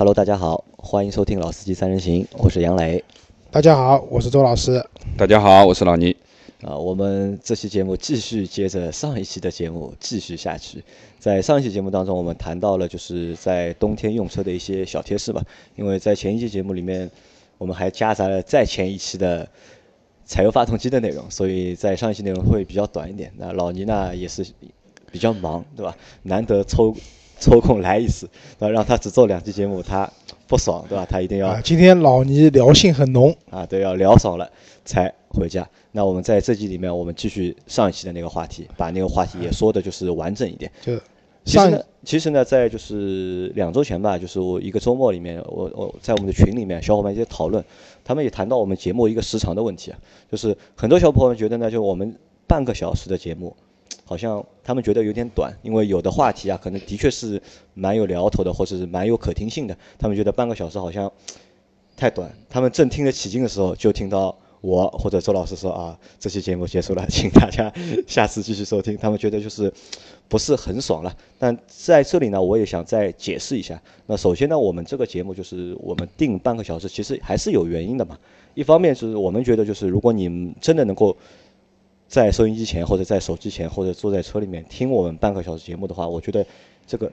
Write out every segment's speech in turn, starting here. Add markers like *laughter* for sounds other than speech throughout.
Hello，大家好，欢迎收听《老司机三人行》，我是杨磊。大家好，我是周老师。大家好，我是老倪。啊，我们这期节目继续接着上一期的节目继续下去。在上一期节目当中，我们谈到了就是在冬天用车的一些小贴士吧。因为在前一期节目里面，我们还夹杂了再前一期的柴油发动机的内容，所以在上一期内容会比较短一点。那老倪呢也是比较忙，对吧？难得抽抽空来一次，对吧？让他只做两期节目，他不爽，对吧？他一定要。啊，今天老倪聊性很浓啊，对，要聊爽了才回家。那我们在这集里面，我们继续上一期的那个话题，把那个话题也说的就是完整一点。*laughs* 就其实呢，其实呢，在就是两周前吧，就是我一个周末里面，我我在我们的群里面，小伙伴一些讨论，他们也谈到我们节目一个时长的问题啊，就是很多小伙伴觉得呢，就我们半个小时的节目，好像他们觉得有点短，因为有的话题啊，可能的确是蛮有聊头的，或者是蛮有可听性的，他们觉得半个小时好像太短，他们正听得起劲的时候，就听到。我或者周老师说啊，这期节目结束了，请大家下次继续收听。他们觉得就是不是很爽了。但在这里呢，我也想再解释一下。那首先呢，我们这个节目就是我们定半个小时，其实还是有原因的嘛。一方面是我们觉得就是如果你真的能够在收音机前或者在手机前或者坐在车里面听我们半个小时节目的话，我觉得这个。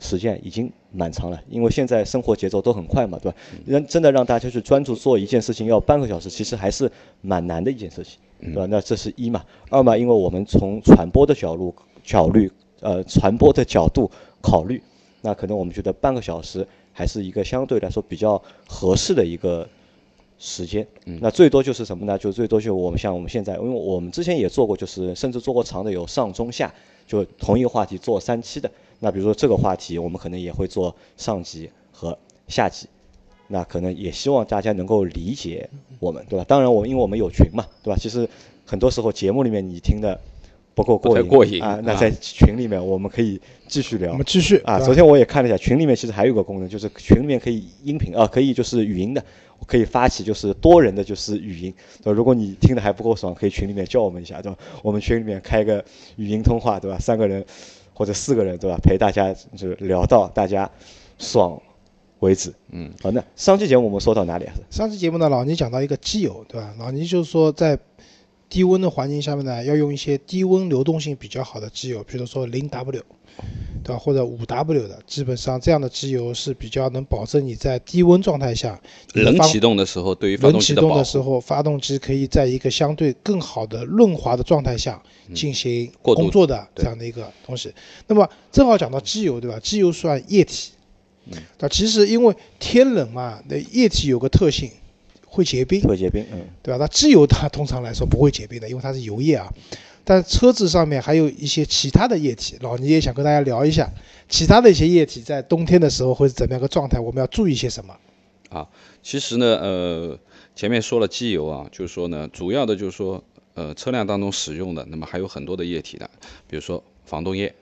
时间已经蛮长了，因为现在生活节奏都很快嘛，对吧？让真的让大家去专注做一件事情要半个小时，其实还是蛮难的一件事情，对吧？那这是一嘛，二嘛，因为我们从传播的角度考虑，呃，传播的角度考虑，那可能我们觉得半个小时还是一个相对来说比较合适的一个时间。那最多就是什么呢？就最多就我们像我们现在，因为我们之前也做过，就是甚至做过长的有上中下，就同一个话题做三期的。那比如说这个话题，我们可能也会做上集和下集，那可能也希望大家能够理解我们，对吧？当然，我因为我们有群嘛，对吧？其实很多时候节目里面你听的不够过瘾啊，那在群里面我们可以继续聊。我们继续啊。昨天我也看了一下，群里面其实还有个功能，就是群里面可以音频啊，可以就是语音的，可以发起就是多人的就是语音。如果你听的还不够爽，可以群里面叫我们一下，对吧？我们群里面开个语音通话，对吧？三个人。或者四个人对吧？陪大家就是聊到大家爽为止。嗯，好，那上期节目我们说到哪里啊？上期节目呢，老倪讲到一个基友，对吧？老倪就是说在低温的环境下面呢，要用一些低温流动性比较好的机油，比如说零 W，对吧？或者五 W 的，基本上这样的机油是比较能保证你在低温状态下，冷启动的时候对于发动机的冷启动的时候，发动机可以在一个相对更好的润滑的状态下。进行工作的这样的一个东西，那么正好讲到机油，对吧？机油算液体，那其实因为天冷嘛，那液体有个特性，会结冰，会结冰，嗯，对吧？那机油它通常来说不会结冰的，因为它是油液啊。但车子上面还有一些其他的液体，老倪也想跟大家聊一下，其他的一些液体在冬天的时候会是怎么样个状态？我们要注意些什么？啊，其实呢，呃，前面说了机油啊，就是说呢，主要的就是说。呃，车辆当中使用的，那么还有很多的液体的，比如说防冻液，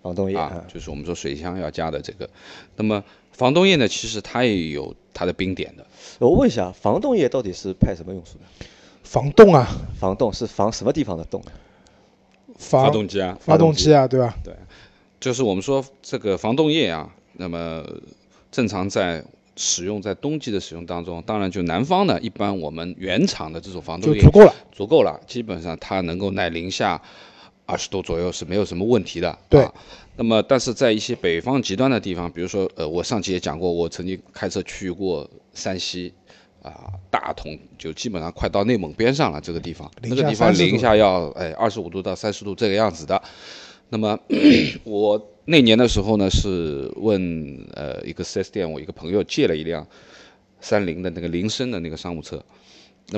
防冻液啊，就是我们说水箱要加的这个。那么防冻液呢，其实它也有它的冰点的。我问一下，防冻液到底是派什么用处的？防冻啊，防冻是防什么地方的冻？发动机啊，发动机啊，对吧？对，就是我们说这个防冻液啊，那么正常在。使用在冬季的使用当中，当然就南方呢，一般我们原厂的这种防冻液足够了，足够了，基本上它能够耐零下二十度左右是没有什么问题的。对。那么，但是在一些北方极端的地方，比如说，呃，我上期也讲过，我曾经开车去过山西，啊，大同，就基本上快到内蒙边上了这个地方，那个地方零下要哎二十五度到三十度这个样子的。那么 *clears throat* 我。那年的时候呢，是问呃一个 4S 店，我一个朋友借了一辆三菱的那个铃声的那个商务车。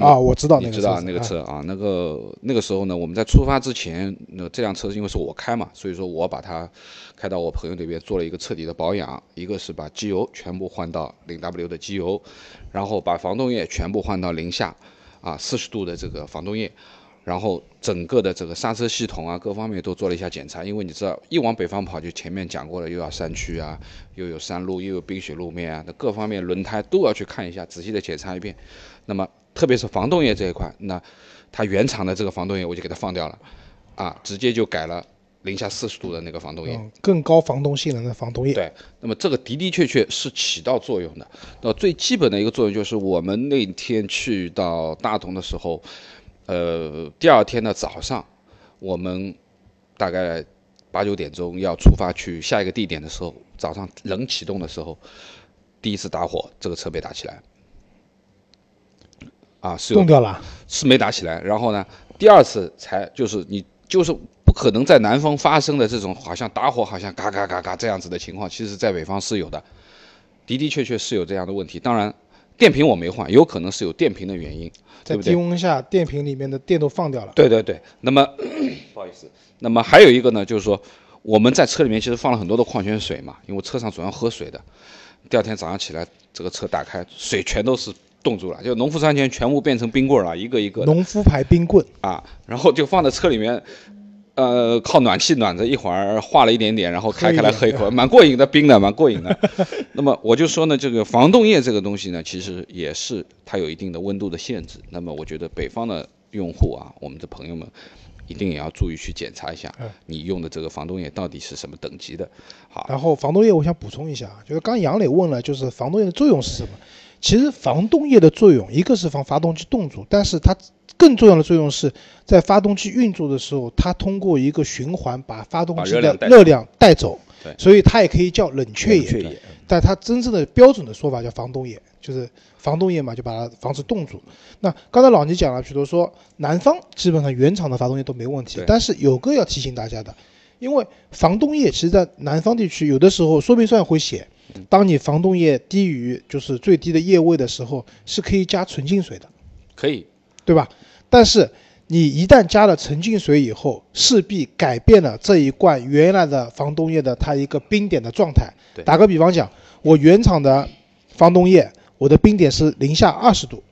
啊，我知道你知道那个车啊，那个那个时候呢，我们在出发之前，那这辆车因为是我开嘛，所以说我把它开到我朋友那边做了一个彻底的保养，一个是把机油全部换到零 W 的机油，然后把防冻液全部换到零下啊四十度的这个防冻液。然后整个的这个刹车系统啊，各方面都做了一下检查，因为你知道一往北方跑，就前面讲过了，又要山区啊，又有山路，又有冰雪路面啊，那各方面轮胎都要去看一下，仔细的检查一遍。那么特别是防冻液这一块，那它原厂的这个防冻液我就给它放掉了，啊，直接就改了零下四十度的那个防冻液，更高防冻性能的防冻液。对，那么这个的的确确是起到作用的。那最基本的一个作用就是，我们那天去到大同的时候，呃，第二天的早上，我们大概八九点钟要出发去下一个地点的时候，早上冷启动的时候，第一次打火，这个车被打起来，啊，是冻掉了，是没打起来。然后呢，第二次才就是你就是。不可能在南方发生的这种好像打火好像嘎嘎嘎嘎这样子的情况，其实在北方是有的，的的确确是有这样的问题。当然，电瓶我没换，有可能是有电瓶的原因，在低温下电瓶里面的电都放掉了。对对对。那么 *coughs* 不好意思，那么还有一个呢，就是说我们在车里面其实放了很多的矿泉水嘛，因为车上总要喝水的。第二天早上起来，这个车打开，水全都是冻住了，就农夫山泉全部变成冰棍了，一个一个。农夫牌冰棍啊，然后就放在车里面。呃，靠暖气暖着，一会儿化了一点点，然后开开来喝一口，蛮过瘾的，冰的，蛮过瘾的。那么我就说呢，这个防冻液这个东西呢，其实也是它有一定的温度的限制。那么我觉得北方的用户啊，我们的朋友们一定也要注意去检查一下，你用的这个防冻液到底是什么等级的。好，然后防冻液我想补充一下，就是刚杨磊问了，就是防冻液的作用是什么？其实防冻液的作用，一个是防发动机冻住，但是它。更重要的作用是在发动机运作的时候，它通过一个循环把发动机的热量带走，所以它也可以叫冷却液，但它真正的标准的说法叫防冻液，就是防冻液嘛，就把它防止冻住。那刚才老倪讲了，比如说南方基本上原厂的发动液都没问题，但是有个要提醒大家的，因为防冻液其实在南方地区有的时候说明书会写，当你防冻液低于就是最低的液位的时候，是可以加纯净水的，可以，对吧？但是你一旦加了纯净水以后，势必改变了这一罐原来的防冻液的它一个冰点的状态。打个比方讲，我原厂的防冻液，我的冰点是零下二十度，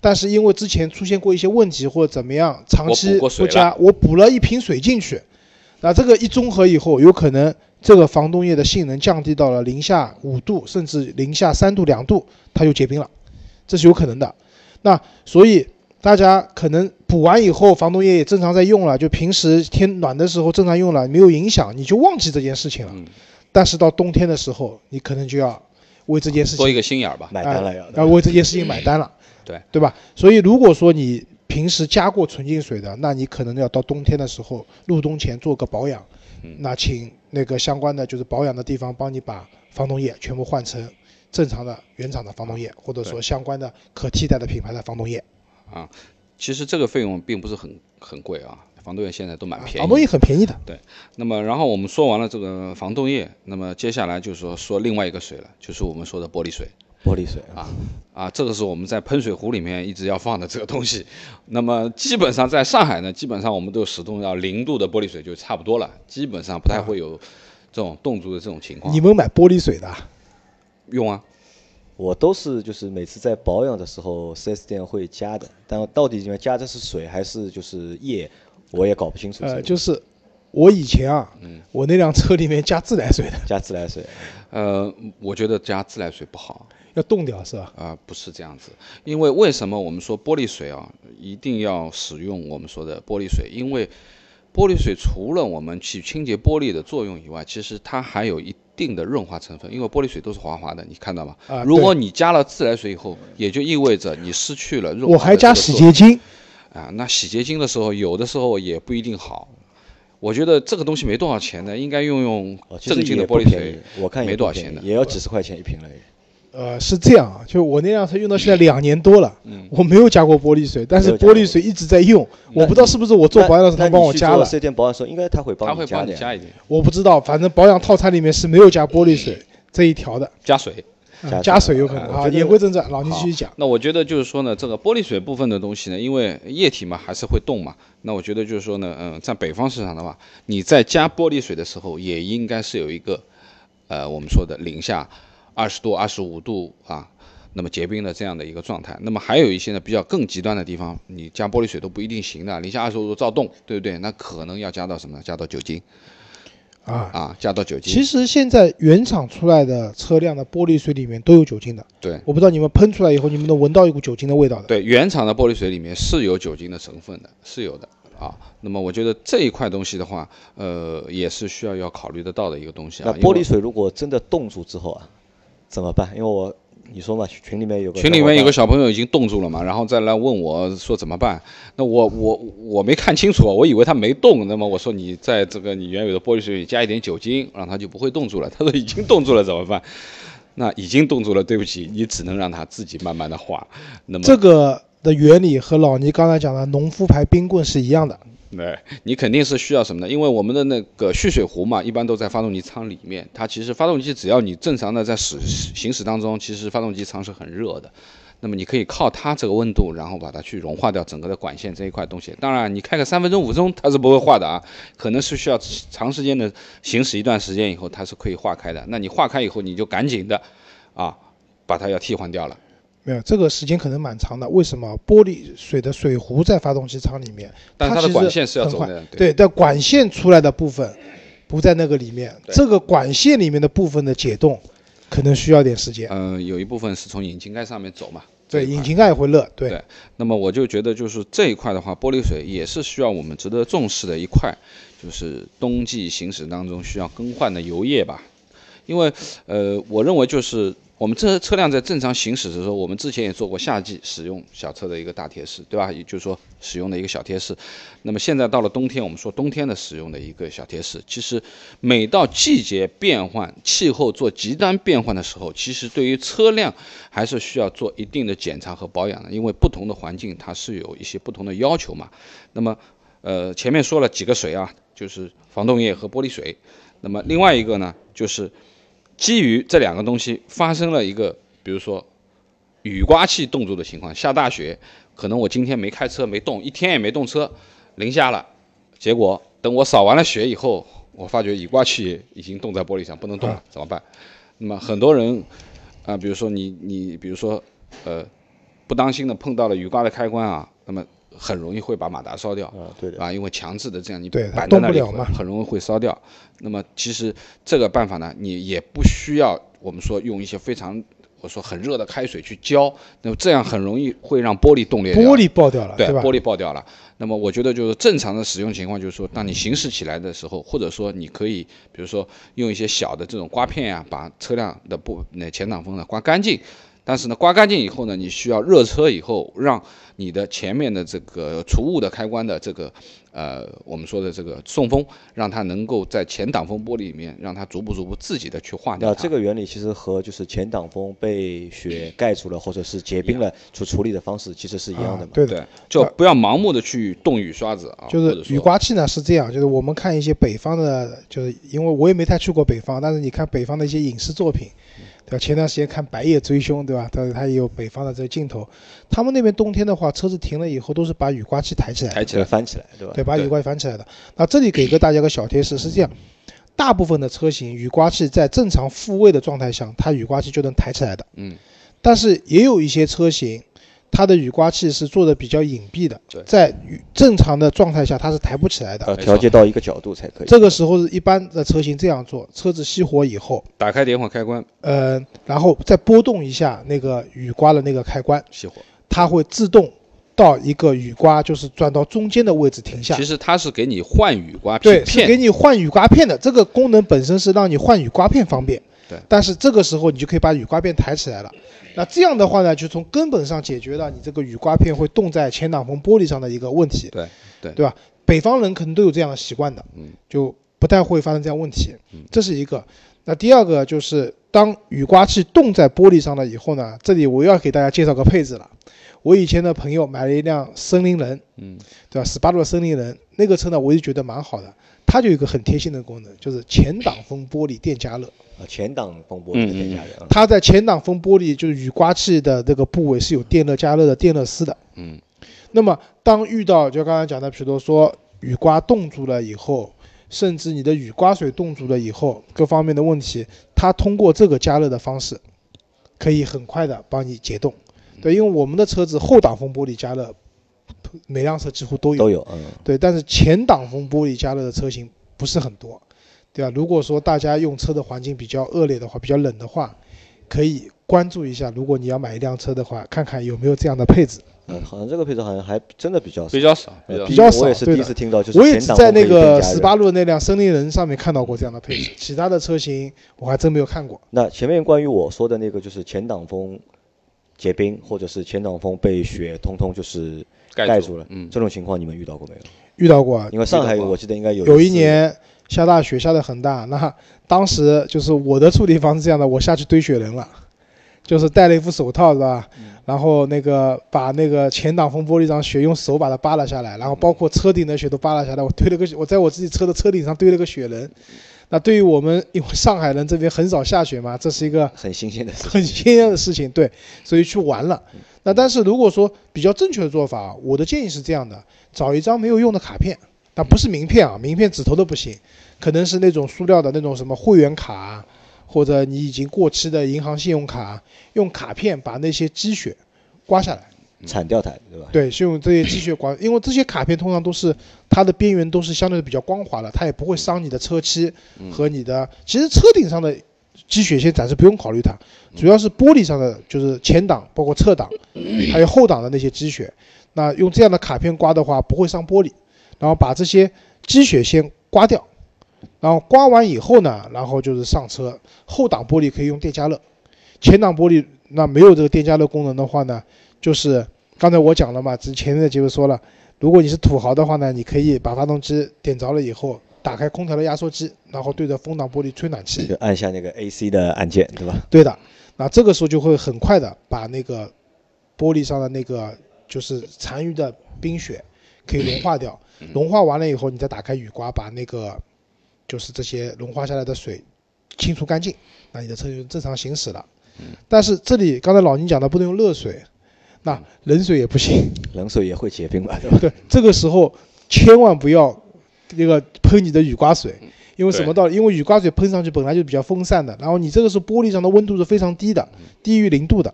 但是因为之前出现过一些问题或者怎么样，长期不加，我补了一瓶水进去，那这个一综合以后，有可能这个防冻液的性能降低到了零下五度，甚至零下三度两度，它就结冰了，这是有可能的。那所以。大家可能补完以后，防冻液也正常在用了，就平时天暖的时候正常用了，没有影响，你就忘记这件事情了。但是到冬天的时候，你可能就要为这件事情多一个心眼儿吧，买单了要，要为这件事情买单了。对对吧？所以如果说你平时加过纯净水的，那你可能要到冬天的时候入冬前做个保养。那请那个相关的就是保养的地方帮你把防冻液全部换成正常的原厂的防冻液，或者说相关的可替代的品牌的防冻液。啊，其实这个费用并不是很很贵啊，防冻液现在都蛮便宜。防冻液很便宜的。对，那么然后我们说完了这个防冻液，那么接下来就是说说另外一个水了，就是我们说的玻璃水。玻璃水啊啊，这个是我们在喷水壶里面一直要放的这个东西。*laughs* 那么基本上在上海呢，基本上我们都使用到零度的玻璃水就差不多了，基本上不太会有这种冻住的这种情况。你们买玻璃水的？用啊。我都是就是每次在保养的时候，4S 店会加的，但到底里面加的是水还是就是液，我也搞不清楚。呃，就是我以前啊，嗯，我那辆车里面加自来水的，加自来水。呃，我觉得加自来水不好，要冻掉是吧？啊，不是这样子，因为为什么我们说玻璃水啊，一定要使用我们说的玻璃水？因为玻璃水除了我们去清洁玻璃的作用以外，其实它还有一定的润滑成分。因为玻璃水都是滑滑的，你看到吗？啊，如果你加了自来水以后，也就意味着你失去了润滑。我还加洗洁精，啊，那洗洁精的时候，有的时候也不一定好。我觉得这个东西没多少钱的，应该用用正经的玻璃水。我看没多少钱的，也要几十块钱一瓶了。呃，是这样啊，就我那辆车用到现在两年多了，嗯，我没有加过玻璃水，但是玻璃水一直在用，我不知道是不是我做保养的时候他帮我加了。四 S 店保养时候应该他会帮他会帮你加一点。我不知道，反正保养套餐里面是没有加玻璃水这一条的。加水，加水有可能啊。言归正传，老倪继续讲。那我觉得就是说呢，这个玻璃水部分的东西呢，因为液体嘛还是会动嘛，那我觉得就是说呢，嗯，在北方市场的话，你在加玻璃水的时候，也应该是有一个，呃，我们说的零下二十度、二十五度啊。那么结冰的这样的一个状态，那么还有一些呢比较更极端的地方，你加玻璃水都不一定行的，零下二十五度躁动，对不对？那可能要加到什么呢？加到酒精，啊啊，加到酒精。其实现在原厂出来的车辆的玻璃水里面都有酒精的。对，我不知道你们喷出来以后，你们能闻到一股酒精的味道的。对，原厂的玻璃水里面是有酒精的成分的，是有的。啊。那么我觉得这一块东西的话，呃，也是需要要考虑得到的一个东西啊。那玻璃水如果真的冻住之后啊，怎么办？因为我。你说嘛，群里面有个群里面有个小朋友已经冻住了嘛，然后再来问我说怎么办？那我我我没看清楚，我以为他没冻。那么我说你在这个你原有的玻璃水里加一点酒精，让它就不会冻住了。他说已经冻住了怎么办？*laughs* 那已经冻住了，对不起，你只能让它自己慢慢的化。那么这个的原理和老倪刚才讲的农夫牌冰棍是一样的。对，你肯定是需要什么呢？因为我们的那个蓄水壶嘛，一般都在发动机舱里面。它其实发动机只要你正常的在驶行驶当中，其实发动机舱是很热的。那么你可以靠它这个温度，然后把它去融化掉整个的管线这一块东西。当然，你开个三分钟五分钟它是不会化的啊，可能是需要长时间的行驶一段时间以后，它是可以化开的。那你化开以后，你就赶紧的啊，把它要替换掉了。没有，这个时间可能蛮长的。为什么玻璃水的水壶在发动机舱里面？但它的管线是要走的。对，但管线出来的部分不在那个里面。这个管线里面的部分的解冻，可能需要点时间。嗯，有一部分是从引擎盖上面走嘛。对，引擎盖也会热。对。那么我就觉得，就是这一块的话，玻璃水也是需要我们值得重视的一块，就是冬季行驶当中需要更换的油液吧。因为，呃，我认为就是。我们这车辆在正常行驶的时候，我们之前也做过夏季使用小车的一个大贴士，对吧？也就是说使用的一个小贴士。那么现在到了冬天，我们说冬天的使用的一个小贴士。其实每到季节变换、气候做极端变换的时候，其实对于车辆还是需要做一定的检查和保养的，因为不同的环境它是有一些不同的要求嘛。那么，呃，前面说了几个水啊，就是防冻液和玻璃水。那么另外一个呢，就是。基于这两个东西发生了一个，比如说雨刮器冻住的情况，下大雪，可能我今天没开车没动，一天也没动车，零下了，结果等我扫完了雪以后，我发觉雨刮器已经冻在玻璃上不能动了，怎么办？那么很多人啊，比如说你你比如说呃不当心的碰到了雨刮的开关啊，那么。很容易会把马达烧掉，啊，对的，啊，因为强制的这样你摆在那里，很容易会烧掉。那么其实这个办法呢，你也不需要我们说用一些非常我说很热的开水去浇，那么这样很容易会让玻璃冻裂，玻璃爆掉了，对吧？玻璃爆掉了。那么我觉得就是正常的使用情况，就是说当你行驶起来的时候，或者说你可以比如说用一些小的这种刮片呀，把车辆的不那前挡风呢刮干净。但是呢，刮干净以后呢，你需要热车以后，让你的前面的这个除雾的开关的这个，呃，我们说的这个送风，让它能够在前挡风玻璃里面，让它逐步逐步自己的去化掉。那这个原理其实和就是前挡风被雪盖住了，或者是结冰了，处处理的方式其实是一样的嘛？对的，就不要盲目的去动雨刷子啊。就是雨刮器呢是这样，就是我们看一些北方的，就是因为我也没太去过北方，但是你看北方的一些影视作品。对吧？前段时间看《白夜追凶》，对吧？它它也有北方的这个镜头。他们那边冬天的话，车子停了以后，都是把雨刮器抬起来，抬起来翻起来，对吧？对，把雨刮器翻起来的。那这里给个大家个小贴士，是这样：大部分的车型雨刮器在正常复位的状态下，它雨刮器就能抬起来的。嗯。但是也有一些车型。它的雨刮器是做的比较隐蔽的，在正常的状态下它是抬不起来的，呃调节到一个角度才可以。这个时候是一般的车型这样做，车子熄火以后，打开点火开关，呃，然后再拨动一下那个雨刮的那个开关，熄火，它会自动到一个雨刮就是转到中间的位置停下。其实它是给你换雨刮片，对，是给你换雨刮片的。这个功能本身是让你换雨刮片方便，对。但是这个时候你就可以把雨刮片抬起来了。那这样的话呢，就从根本上解决了你这个雨刮片会冻在前挡风玻璃上的一个问题。对，对，对吧？北方人可能都有这样的习惯的，嗯，就不太会发生这样问题。嗯，这是一个。那第二个就是，当雨刮器冻在玻璃上了以后呢，这里我要给大家介绍个配置了。我以前的朋友买了一辆森林人，嗯，对吧？斯巴鲁的森林人那个车呢，我就觉得蛮好的。它就有一个很贴心的功能，就是前挡风玻璃电加热。啊，前挡风玻璃电加热。它在前挡风玻璃就是雨刮器的这个部位是有电热加热的电热丝的。嗯。那么当遇到就刚才讲的，比如说雨刮冻住了以后，甚至你的雨刮水冻住了以后，各方面的问题，它通过这个加热的方式，可以很快的帮你解冻。对，因为我们的车子后挡风玻璃加热。每辆车几乎都有，都有，嗯，对，但是前挡风玻璃加热的车型不是很多，对吧？如果说大家用车的环境比较恶劣的话，比较冷的话，可以关注一下，如果你要买一辆车的话，看看有没有这样的配置。嗯，好像这个配置好像还真的比较少，比较少，比较少。我也是第一次听到，就是我也只在那个十八路那辆森林人上面看到过这样的配置，其他的车型我还真没有看过。那前面关于我说的那个，就是前挡风结冰，或者是前挡风被雪通通就是盖住了，嗯，这种情况你们遇到过没有？遇到过，因为上海我记得应该有。有一年下大雪下的很大，那当时就是我的处理方式这样的，我下去堆雪人了。就是戴了一副手套，是吧？然后那个把那个前挡风玻璃上雪用手把它扒拉下来，然后包括车顶的雪都扒拉下来。我堆了个，我在我自己车的车顶上堆了个雪人。那对于我们，*laughs* 因为上海人这边很少下雪嘛，这是一个很新鲜的、很新鲜的事情。对，所以去玩了。那但是如果说比较正确的做法，我的建议是这样的：找一张没有用的卡片，但不是名片啊，名片纸头都不行，可能是那种塑料的那种什么会员卡。或者你已经过期的银行信用卡，用卡片把那些积雪刮下来，铲掉它，对吧？对，是用这些积雪刮，因为这些卡片通常都是它的边缘都是相对比较光滑的，它也不会伤你的车漆和你的。其实车顶上的积雪先暂时不用考虑它，主要是玻璃上的，就是前挡、包括侧挡还有后挡的那些积雪。那用这样的卡片刮的话，不会伤玻璃，然后把这些积雪先刮掉。然后刮完以后呢，然后就是上车。后挡玻璃可以用电加热，前挡玻璃那没有这个电加热功能的话呢，就是刚才我讲了嘛，之前面的节目说了，如果你是土豪的话呢，你可以把发动机点着了以后，打开空调的压缩机，然后对着风挡玻璃吹暖气，就按下那个 AC 的按键，对吧？对的。那这个时候就会很快的把那个玻璃上的那个就是残余的冰雪可以融化掉，融化完了以后，你再打开雨刮，把那个。就是这些融化下来的水清除干净，那你的车就正常行驶了。但是这里刚才老倪讲的不能用热水，那冷水也不行。冷水也会结冰吧？对吧？对，这个时候千万不要那个喷你的雨刮水，因为什么道理？因为雨刮水喷上去本来就比较分散的，然后你这个时候玻璃上的温度是非常低的，低于零度的，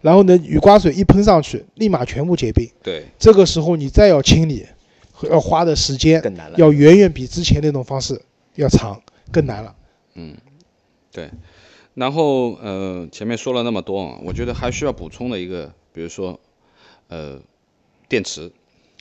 然后呢，雨刮水一喷上去，立马全部结冰。对，这个时候你再要清理，要花的时间更难了，要远远比之前那种方式。要长更难了，嗯，对，然后呃前面说了那么多啊，我觉得还需要补充的一个，比如说呃电池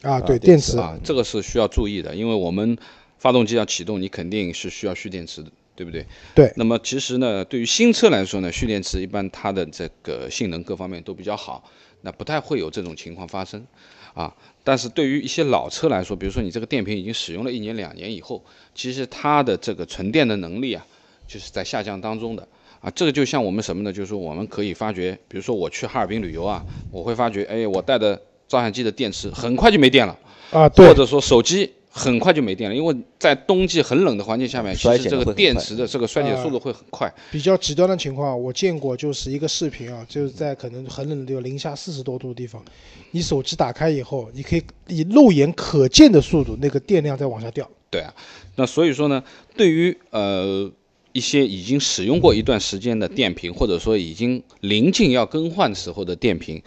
啊，对电池啊，这个是需要注意的，因为我们发动机要启动，你肯定是需要蓄电池的，对不对？对。那么其实呢，对于新车来说呢，蓄电池一般它的这个性能各方面都比较好，那不太会有这种情况发生。啊，但是对于一些老车来说，比如说你这个电瓶已经使用了一年两年以后，其实它的这个存电的能力啊，就是在下降当中的啊。这个就像我们什么呢？就是说我们可以发觉，比如说我去哈尔滨旅游啊，我会发觉，哎，我带的照相机的电池很快就没电了啊，或者说手机。很快就没电了，因为在冬季很冷的环境下面，其实这个电池的这个衰减速度会很快。比较极端的情况，我见过就是一个视频啊，就是在可能很冷的地方，零下四十多度的地方，你手机打开以后，你可以以肉眼可见的速度，那个电量在往下掉。对啊，那所以说呢，对于呃一些已经使用过一段时间的电瓶，或者说已经临近要更换时候的电瓶。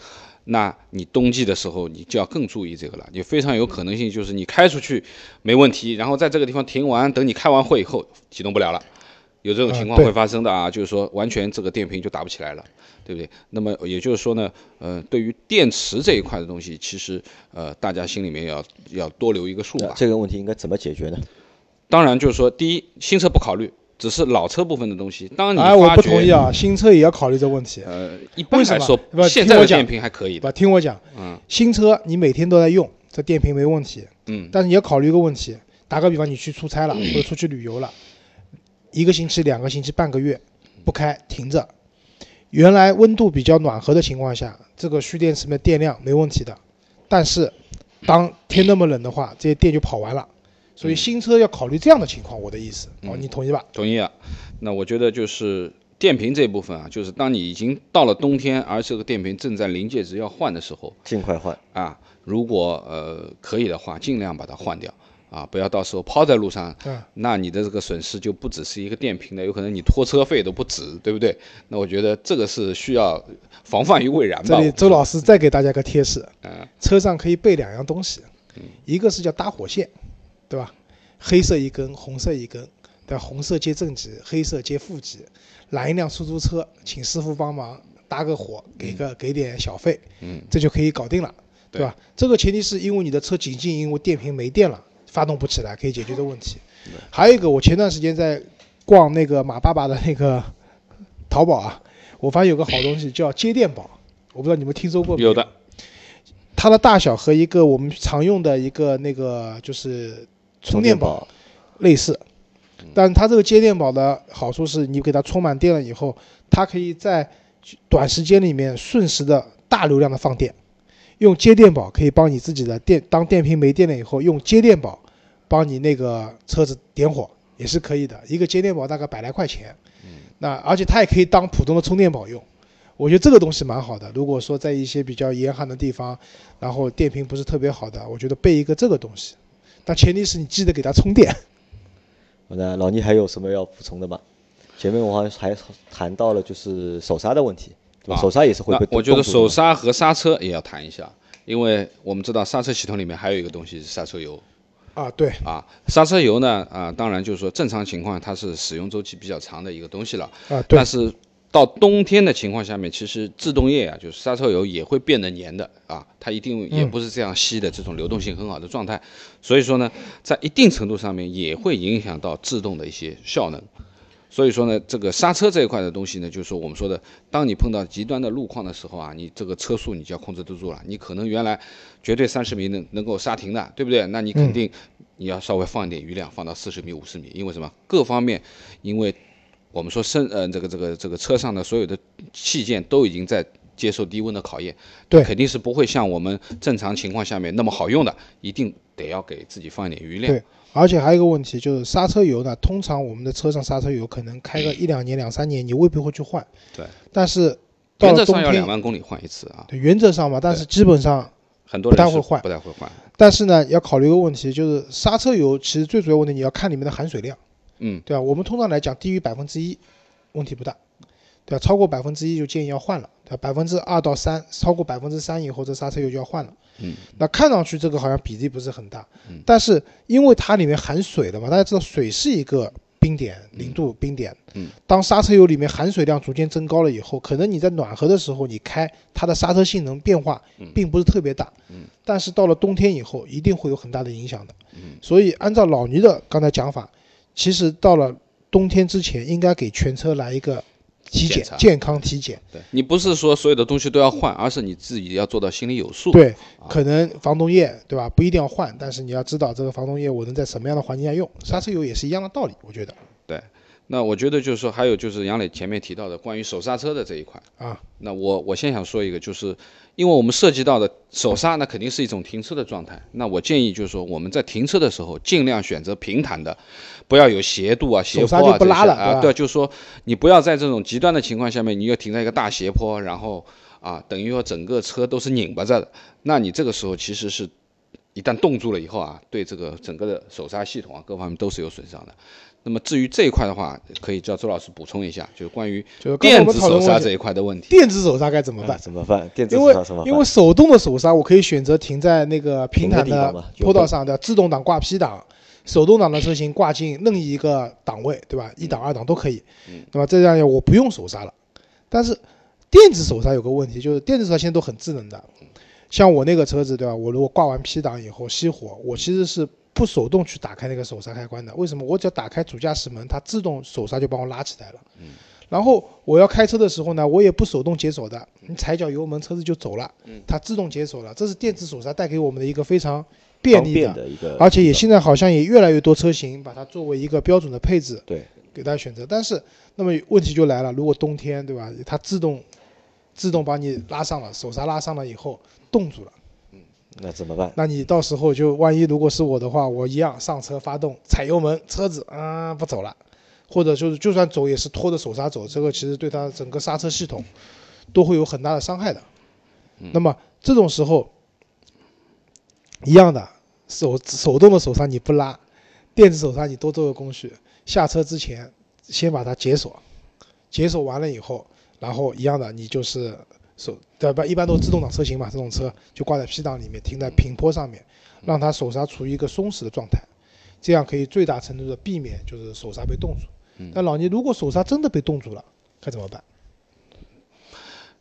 那你冬季的时候，你就要更注意这个了。你非常有可能性就是你开出去没问题，然后在这个地方停完，等你开完会以后启动不了了，有这种情况会发生的啊。就是说完全这个电瓶就打不起来了，对不对？那么也就是说呢，呃，对于电池这一块的东西，其实呃大家心里面要要多留一个数吧。这个问题应该怎么解决呢？当然就是说，第一，新车不考虑。只是老车部分的东西。当你哎，我不同意啊，新车也要考虑这个问题。呃，一般来说，现在的电瓶还可以。不，听我讲，嗯，新车你每天都在用，这电瓶没问题。嗯，但是你要考虑一个问题，打个比方，你去出差了或者出去旅游了，一个星期、两个星期、半个月不开停着，原来温度比较暖和的情况下，这个蓄电池的电量没问题的。但是当天那么冷的话，这些电就跑完了。所以新车要考虑这样的情况，我的意思哦，你同意吧？同意啊。那我觉得就是电瓶这部分啊，就是当你已经到了冬天，而这个电瓶正在临界值要换的时候，尽快换啊。如果呃可以的话，尽量把它换掉啊，不要到时候抛在路上，那你的这个损失就不只是一个电瓶的，有可能你拖车费都不止，对不对？那我觉得这个是需要防范于未然吧。这里周老师再给大家个贴士，车上可以备两样东西，一个是叫搭火线。对吧？黑色一根，红色一根，对，红色接正极，黑色接负极。拦一辆出租车，请师傅帮忙搭个火，给个给点小费，嗯，这就可以搞定了，对吧？这个前提是因为你的车仅仅因为电瓶没电了，发动不起来，可以解决的问题。还有一个，我前段时间在逛那个马爸爸的那个淘宝啊，我发现有个好东西叫接电宝，我不知道你们听说过没有的。它的大小和一个我们常用的一个那个就是充电宝类似。但它这个接电宝的好处是你给它充满电了以后，它可以在短时间里面瞬时的大流量的放电。用接电宝可以帮你自己的电，当电瓶没电了以后，用接电宝帮你那个车子点火也是可以的。一个接电宝大概百来块钱，那而且它也可以当普通的充电宝用。我觉得这个东西蛮好的。如果说在一些比较严寒的地方，然后电瓶不是特别好的，我觉得备一个这个东西，但前提是你记得给它充电。那老倪还有什么要补充的吗？前面我好像还谈到了就是手刹的问题，对吧手刹也是会被我觉得手刹和刹车也要谈一下，因为我们知道刹车系统里面还有一个东西是刹车油。啊，对。啊，刹车油呢，啊，当然就是说正常情况它是使用周期比较长的一个东西了。啊，对。但是到冬天的情况下面，其实制动液啊，就是刹车油也会变得黏的啊，它一定也不是这样吸的这种流动性很好的状态，所以说呢，在一定程度上面也会影响到制动的一些效能。所以说呢，这个刹车这一块的东西呢，就是说我们说的，当你碰到极端的路况的时候啊，你这个车速你就要控制得住了。你可能原来绝对三十米能能够刹停的，对不对？那你肯定你要稍微放一点余量，放到四十米、五十米，因为什么？各方面，因为。我们说，生呃，这个这个这个车上的所有的器件都已经在接受低温的考验，对，肯定是不会像我们正常情况下面那么好用的，一定得要给自己放一点余量。对，而且还有一个问题就是刹车油呢，通常我们的车上刹车油可能开个一两年、两三年，你未必会去换。对，但是原则上要两万公里换一次啊。对，原则上嘛，但是基本上很多人不太会换，不太会换。但是呢，要考虑一个问题，就是刹车油其实最主要问题你要看里面的含水量。嗯，对吧？我们通常来讲，低于百分之一，问题不大，对吧？超过百分之一就建议要换了，对吧？百分之二到三，超过百分之三以后，这刹车油就要换了。嗯，那看上去这个好像比例不是很大，嗯，但是因为它里面含水的嘛，大家知道水是一个冰点，零度冰点，嗯，当刹车油里面含水量逐渐增高了以后，可能你在暖和的时候你开它的刹车性能变化并不是特别大，嗯，但是到了冬天以后一定会有很大的影响的，嗯，所以按照老倪的刚才讲法，其实到了。冬天之前应该给全车来一个体检，健康体检。对你不是说所有的东西都要换，而是你自己要做到心里有数。对，可能防冻液对吧？不一定要换，但是你要知道这个防冻液我能在什么样的环境下用。刹车油也是一样的道理，我觉得。对，那我觉得就是说，还有就是杨磊前面提到的关于手刹车的这一块啊。那我我先想说一个，就是因为我们涉及到的手刹，那肯定是一种停车的状态。那我建议就是说，我们在停车的时候尽量选择平坦的。不要有斜度啊，斜坡啊，不拉了啊，对，就是说你不要在这种极端的情况下面，你又停在一个大斜坡，然后啊，等于说整个车都是拧巴着的，那你这个时候其实是，一旦冻住了以后啊，对这个整个的手刹系统啊，各方面都是有损伤的。那么至于这一块的话，可以叫周老师补充一下，就是关于电子手刹这一块的问题。电子手刹该怎么办？怎么办？电子手刹怎么办？因为手动的手刹，我可以选择停在那个平坦的坡道上的自动挡挂 P 档。手动挡的车型挂进任意一个档位，对吧？一档、二档都可以，对吧？这样我不用手刹了。但是电子手刹有个问题，就是电子手刹现在都很智能的。像我那个车子，对吧？我如果挂完 P 档以后熄火，我其实是不手动去打开那个手刹开关的。为什么？我只要打开主驾驶门，它自动手刹就帮我拉起来了。然后我要开车的时候呢，我也不手动解锁的，你踩脚油门，车子就走了。它自动解锁了，这是电子手刹带给我们的一个非常。便利的一个，而且也现在好像也越来越多车型把它作为一个标准的配置，对，给大家选择。但是，那么问题就来了，如果冬天，对吧？它自动自动把你拉上了，手刹拉上了以后冻住了，嗯，那怎么办？那你到时候就万一如果是我的话，我一样上车发动踩油门，车子啊不走了，或者就是就算走也是拖着手刹走，这个其实对它整个刹车系统都会有很大的伤害的。那么这种时候一样的。手手动的手刹你不拉，电子手刹你多做个工序，下车之前先把它解锁，解锁完了以后，然后一样的你就是手对吧？一般都是自动挡车型嘛，这种车就挂在 P 档里面，停在平坡上面，让它手刹处于一个松弛的状态。这样可以最大程度的避免就是手刹被冻住。但老倪，如果手刹真的被冻住了，该怎么办？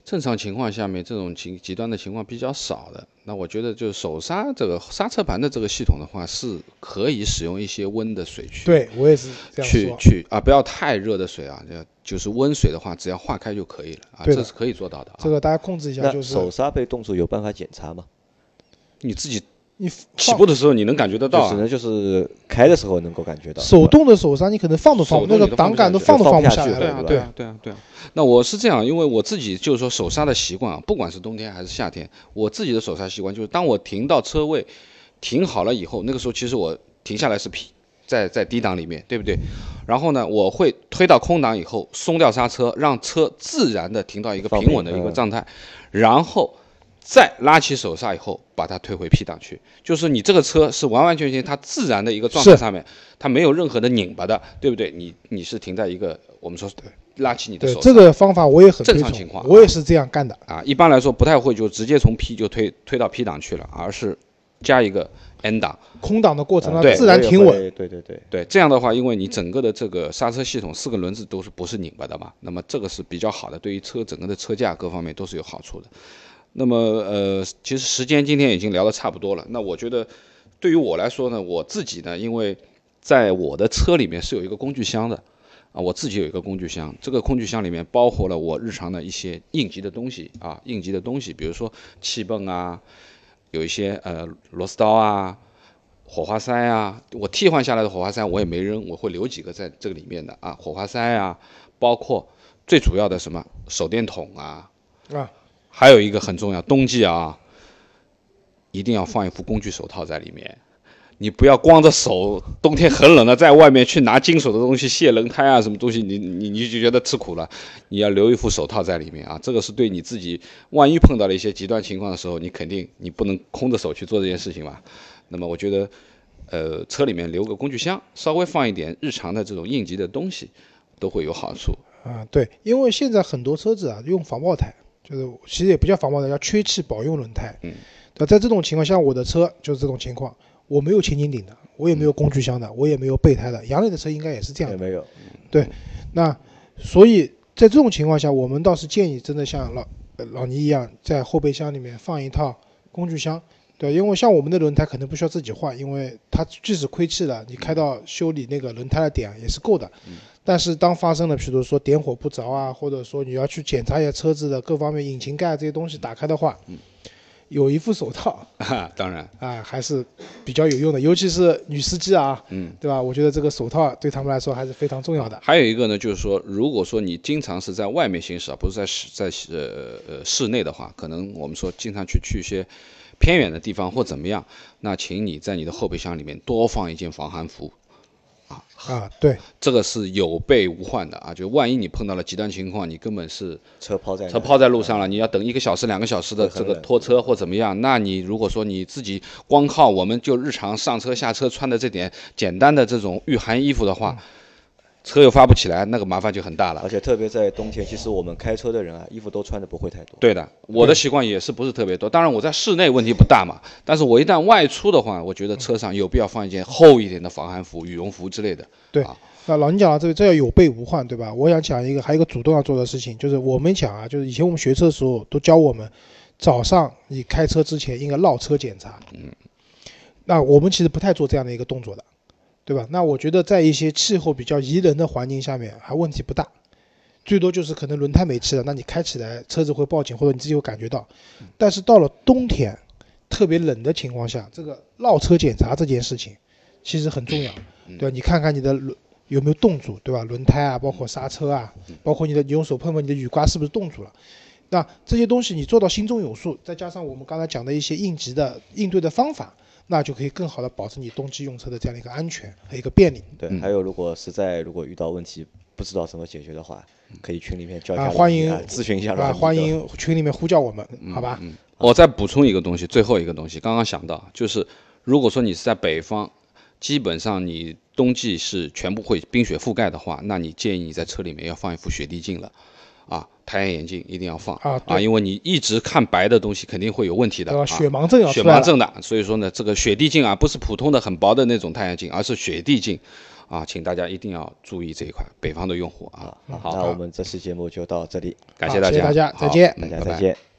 正常情况下面，这种情极端的情况比较少的。那我觉得，就是手刹这个刹车盘的这个系统的话，是可以使用一些温的水去。对我也是这样去去啊，不要太热的水啊，就是温水的话，只要化开就可以了啊，这是可以做到的。这个大家控制一下。就是手刹被冻住有办法检查吗？你自己。你起步的时候你能感觉得到，只能就是开的时候能够感觉到。手动的手刹你可能放都放那个档杆都放都放不下来。对啊，对啊，对啊，对啊。那我是这样，因为我自己就是说手刹的习惯啊，不管是冬天还是夏天，我自己的手刹习惯就是当我停到车位，停好了以后，那个时候其实我停下来是 P，在在低档里面，对不对？然后呢，我会推到空档以后松掉刹车，让车自然的停到一个平稳的一个状态，然后。再拉起手刹以后，把它推回 P 档去，就是你这个车是完完全全它自然的一个状态上面，它没有任何的拧巴的，对不对？你你是停在一个我们说拉起你的手，这个方法我也很正常情况，我也是这样干的啊。一般来说不太会就直接从 P 就推推到 P 档去了，而是加一个 N 档空档的过程，对，自然停稳。对对对对，这样的话，因为你整个的这个刹车系统四个轮子都是不是拧巴的嘛，那么这个是比较好的，对于车整个的车架各方面都是有好处的。那么，呃，其实时间今天已经聊得差不多了。那我觉得，对于我来说呢，我自己呢，因为在我的车里面是有一个工具箱的，啊，我自己有一个工具箱。这个工具箱里面包括了我日常的一些应急的东西啊，应急的东西，比如说气泵啊，有一些呃螺丝刀啊，火花塞啊。我替换下来的火花塞我也没扔，我会留几个在这个里面的啊，火花塞啊，包括最主要的什么手电筒啊，啊。还有一个很重要，冬季啊，一定要放一副工具手套在里面。你不要光着手，冬天很冷了，在外面去拿金属的东西卸轮胎啊，什么东西，你你你就觉得吃苦了。你要留一副手套在里面啊，这个是对你自己，万一碰到了一些极端情况的时候，你肯定你不能空着手去做这件事情嘛。那么我觉得，呃，车里面留个工具箱，稍微放一点日常的这种应急的东西，都会有好处。啊，对，因为现在很多车子啊用防爆胎。就是其实也不叫防爆胎，叫缺气保用轮胎。嗯，对，在这种情况下，我的车就是这种情况，我没有前顶顶的，我也没有工具箱的，我也没有备胎的。杨磊的车应该也是这样。也没有。对，那所以在这种情况下，我们倒是建议真的像老老倪一样，在后备箱里面放一套工具箱。对，因为像我们的轮胎可能不需要自己换，因为它即使亏气了，你开到修理那个轮胎的点也是够的。嗯。但是当发生了，比如说点火不着啊，或者说你要去检查一下车子的各方面引擎盖这些东西打开的话，嗯，有一副手套，*laughs* 当然啊还是比较有用的，尤其是女司机啊，嗯，对吧？我觉得这个手套对他们来说还是非常重要的。还有一个呢，就是说，如果说你经常是在外面行驶啊，不是在室在呃呃室内的话，可能我们说经常去去一些偏远的地方或怎么样，那请你在你的后备箱里面多放一件防寒服。啊，对，这个是有备无患的啊！就万一你碰到了极端情况，你根本是车抛在车抛在路上了，你要等一个小时、两个小时的这个拖车或怎么样？那你如果说你自己光靠我们就日常上车下车穿的这点简单的这种御寒衣服的话，车又发不起来，那个麻烦就很大了。而且特别在冬天，其实我们开车的人啊，衣服都穿的不会太多。对的，我的习惯也是不是特别多。当然我在室内问题不大嘛，但是我一旦外出的话，我觉得车上有必要放一件厚一点的防寒服、羽绒服之类的。对，那老倪讲了这个，这要有备无患，对吧？我想讲一个，还有一个主动要做的事情，就是我们讲啊，就是以前我们学车的时候都教我们，早上你开车之前应该绕车检查。嗯。那我们其实不太做这样的一个动作的。对吧？那我觉得在一些气候比较宜人的环境下面还问题不大，最多就是可能轮胎没气了，那你开起来车子会报警或者你自己会感觉到。但是到了冬天，特别冷的情况下，这个绕车检查这件事情其实很重要，对吧？你看看你的轮有没有冻住，对吧？轮胎啊，包括刹车啊，包括你的你用手碰碰你的雨刮是不是冻住了？那这些东西你做到心中有数，再加上我们刚才讲的一些应急的应对的方法。那就可以更好的保证你冬季用车的这样的一个安全和一个便利。对，还有如果实在如果遇到问题不知道怎么解决的话，可以群里面叫啊，欢迎咨询一下啊，欢迎群里面呼叫我们，好吧？我再补充一个东西，最后一个东西，刚刚想到就是，如果说你是在北方，基本上你冬季是全部会冰雪覆盖的话，那你建议你在车里面要放一副雪地镜了。啊，太阳眼镜一定要放啊啊，因为你一直看白的东西肯定会有问题的啊，雪盲症要血盲症的，所以说呢，这个雪地镜啊，不是普通的很薄的那种太阳镜，而是雪地镜啊，请大家一定要注意这一块，北方的用户啊。好，那我们这期节目就到这里，感大谢大，家，再见，大家再见。